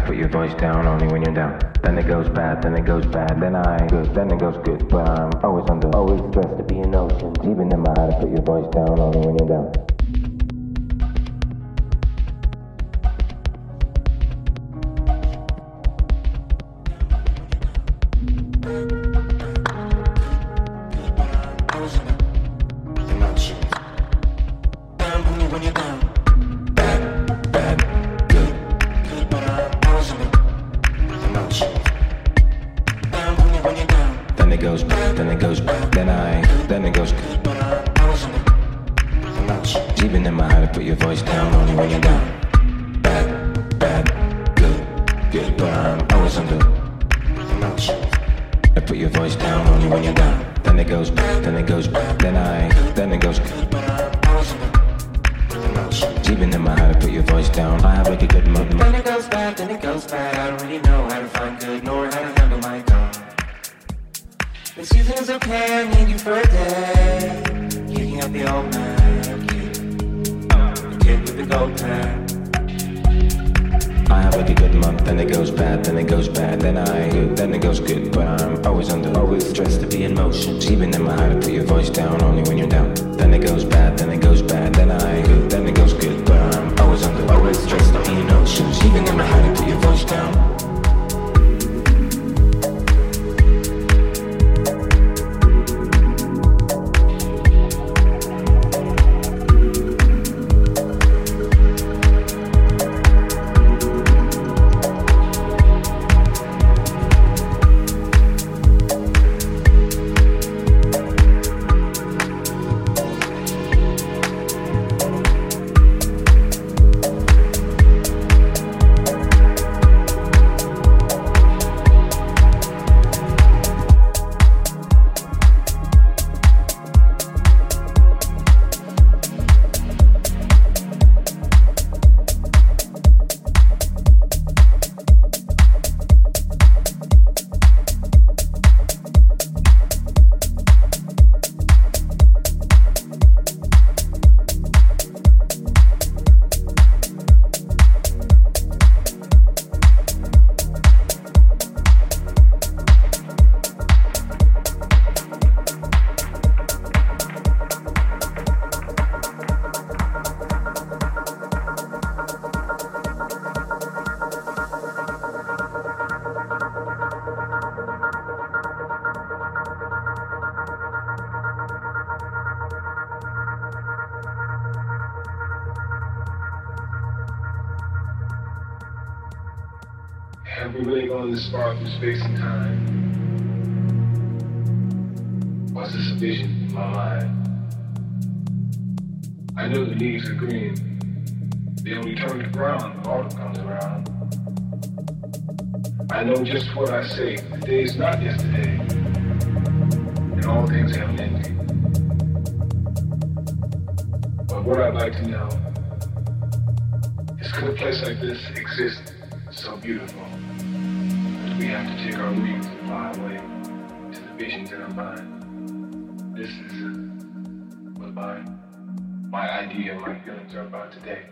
to put your voice down only when you're down. Then it goes bad, then it goes bad, then I ain't good, then it goes good. But I'm always under, always stressed to be in ocean, Even in my heart, to put your voice down only when you're down. on this far through space and time. Was this a vision in my mind? I know the leaves are green. They only turn to brown when autumn comes around. I know just what I say. Today is not yesterday. And all things have an ending. But what I'd like to know is could a place like this exist so beautiful? we have to take our wings and fly away to the visions in our mind. This is uh, what my, my idea, my feelings are about today.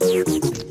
you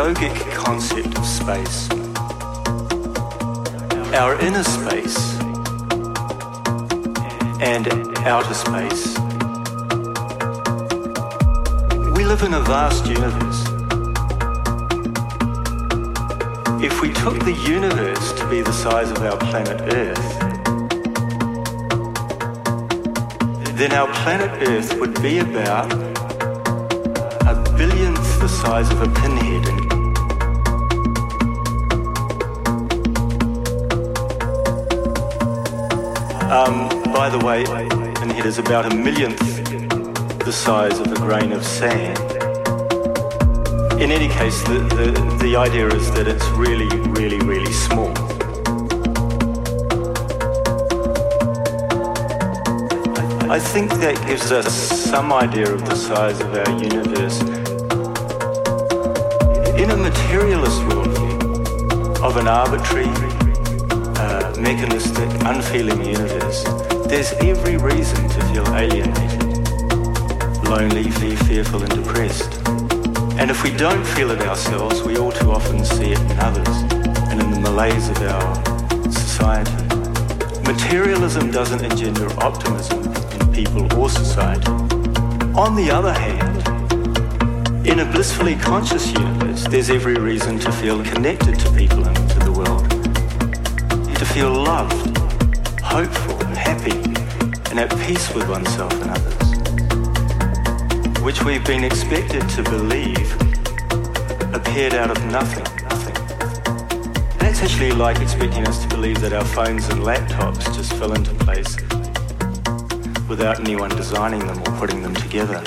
yogic concept of space. Our inner space and outer space. We live in a vast universe. If we took the universe to be the size of our planet Earth, then our planet Earth would be about a billionth the size of a pinhead. Um, by the way, pinhead is about a millionth the size of a grain of sand. In any case, the, the, the idea is that it's really, really, really small. I think that gives us some idea of the size of our universe. In a materialist worldview of an arbitrary, mechanistic, unfeeling universe, there's every reason to feel alienated, lonely, fearful, and depressed. And if we don't feel it ourselves, we all too often see it in others and in the malaise of our society. Materialism doesn't engender optimism in people or society. On the other hand, in a blissfully conscious universe, there's every reason to feel connected to people feel loved, hopeful, and happy, and at peace with oneself and others. Which we've been expected to believe appeared out of nothing. nothing. That's actually like expecting us to believe that our phones and laptops just fell into place without anyone designing them or putting them together.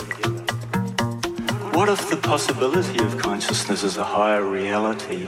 What if the possibility of consciousness is a higher reality?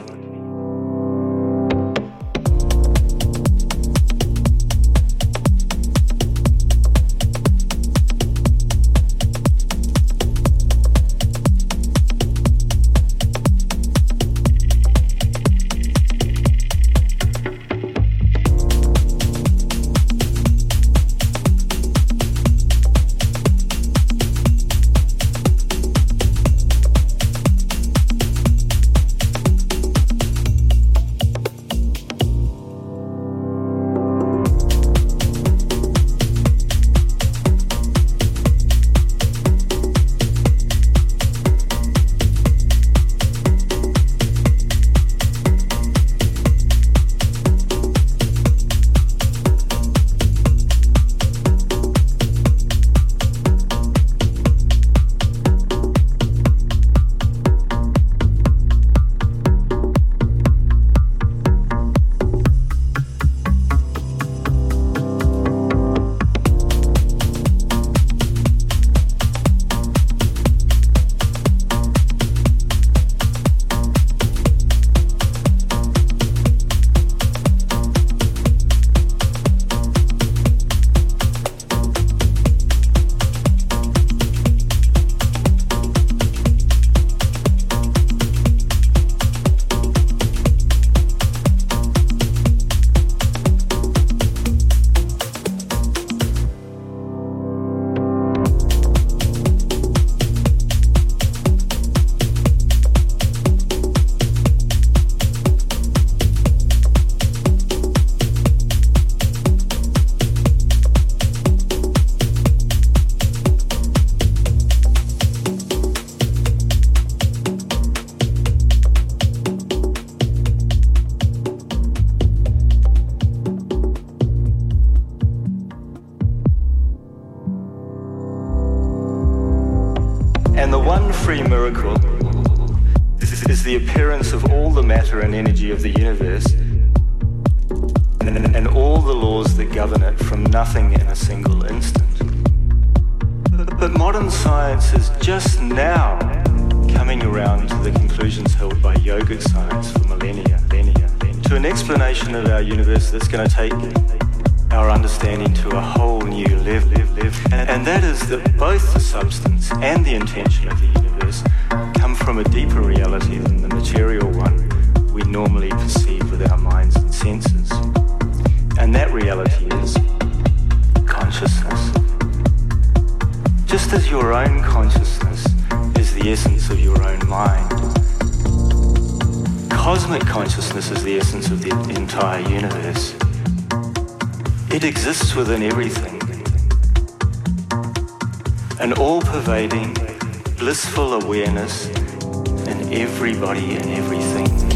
it's going to take our understanding to a whole new level. And that is that both the substance and the intention of the universe come from a deeper reality than the material one we normally perceive with our minds and senses. And that reality is consciousness. Just as your own consciousness is the essence of your own mind, cosmic consciousness is the essence of the entire universe. It exists within everything. An all pervading, blissful awareness in everybody and everything.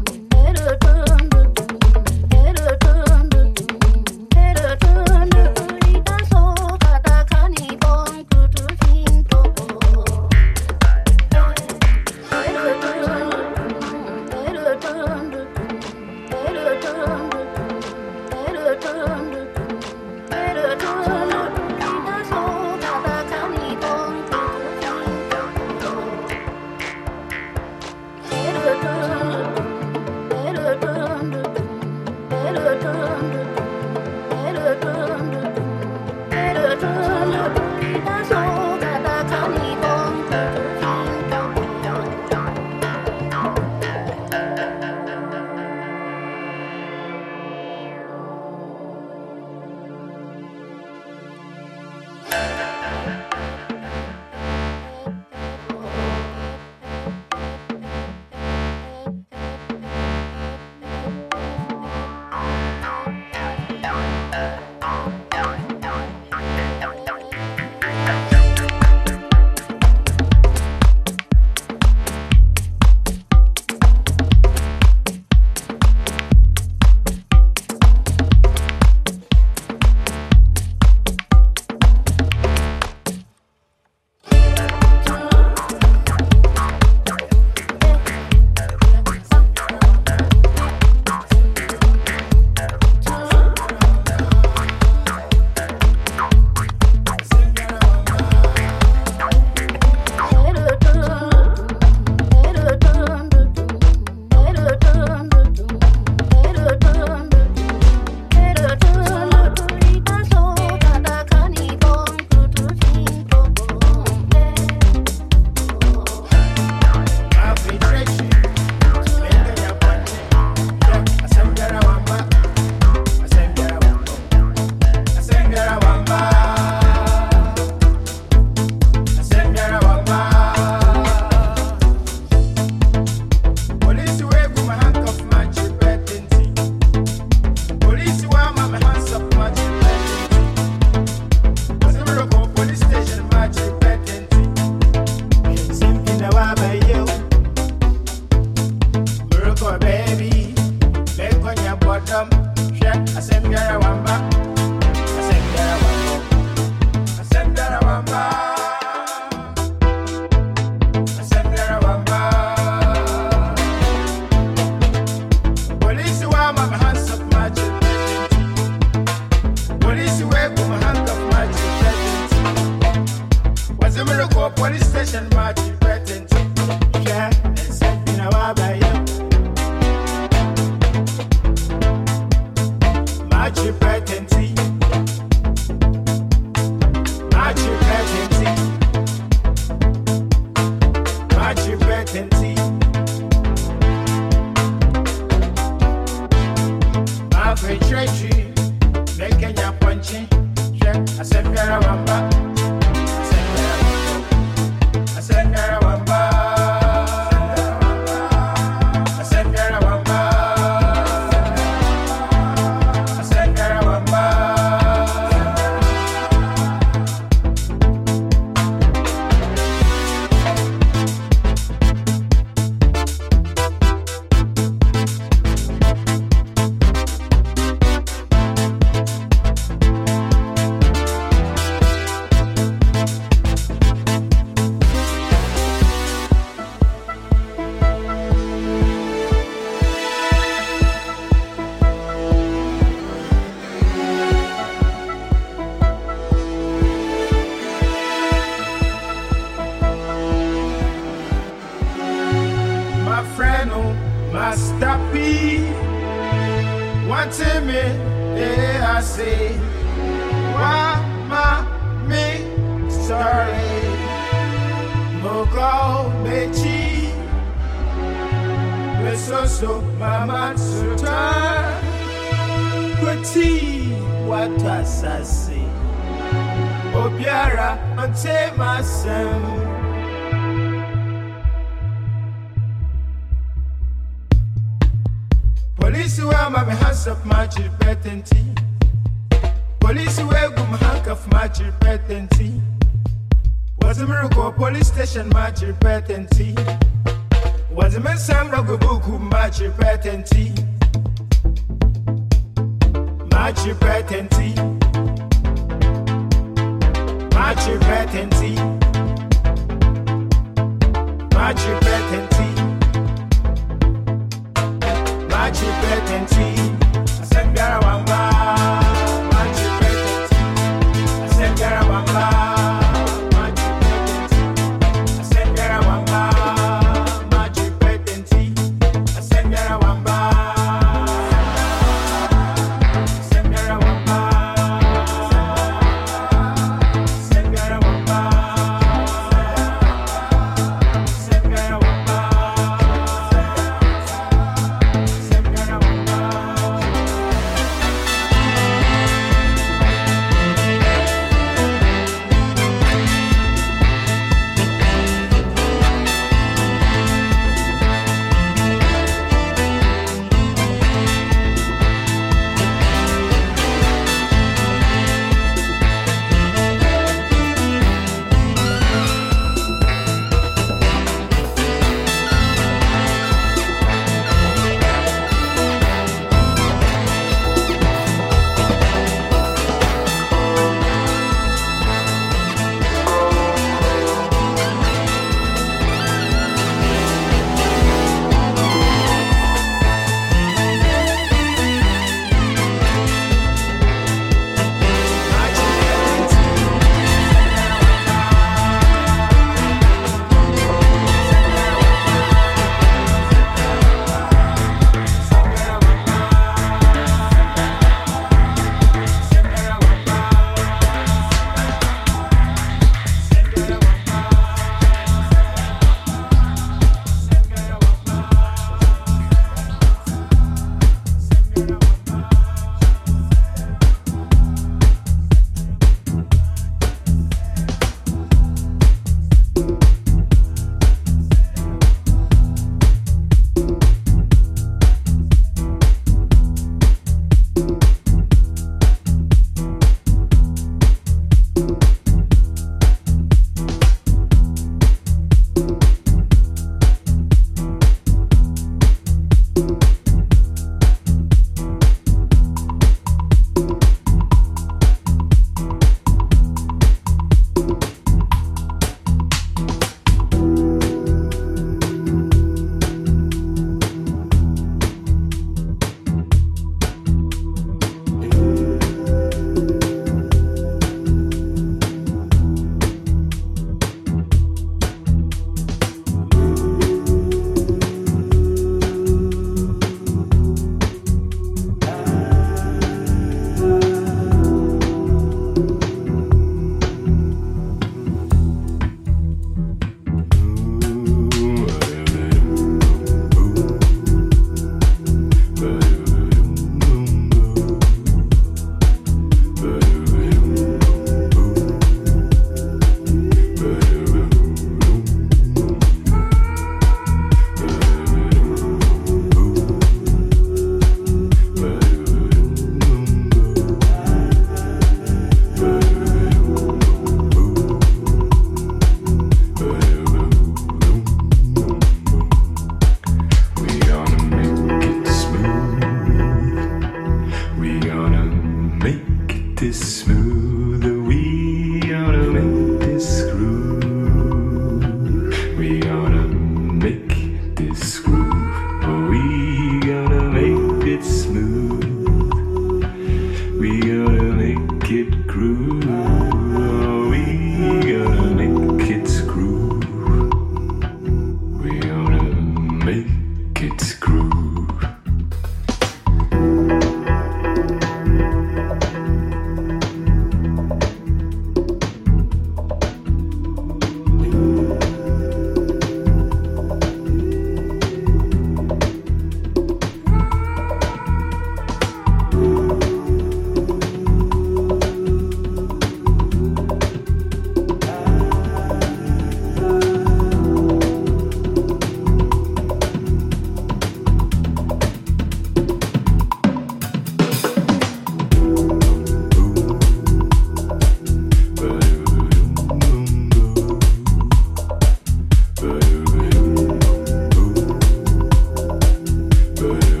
baby.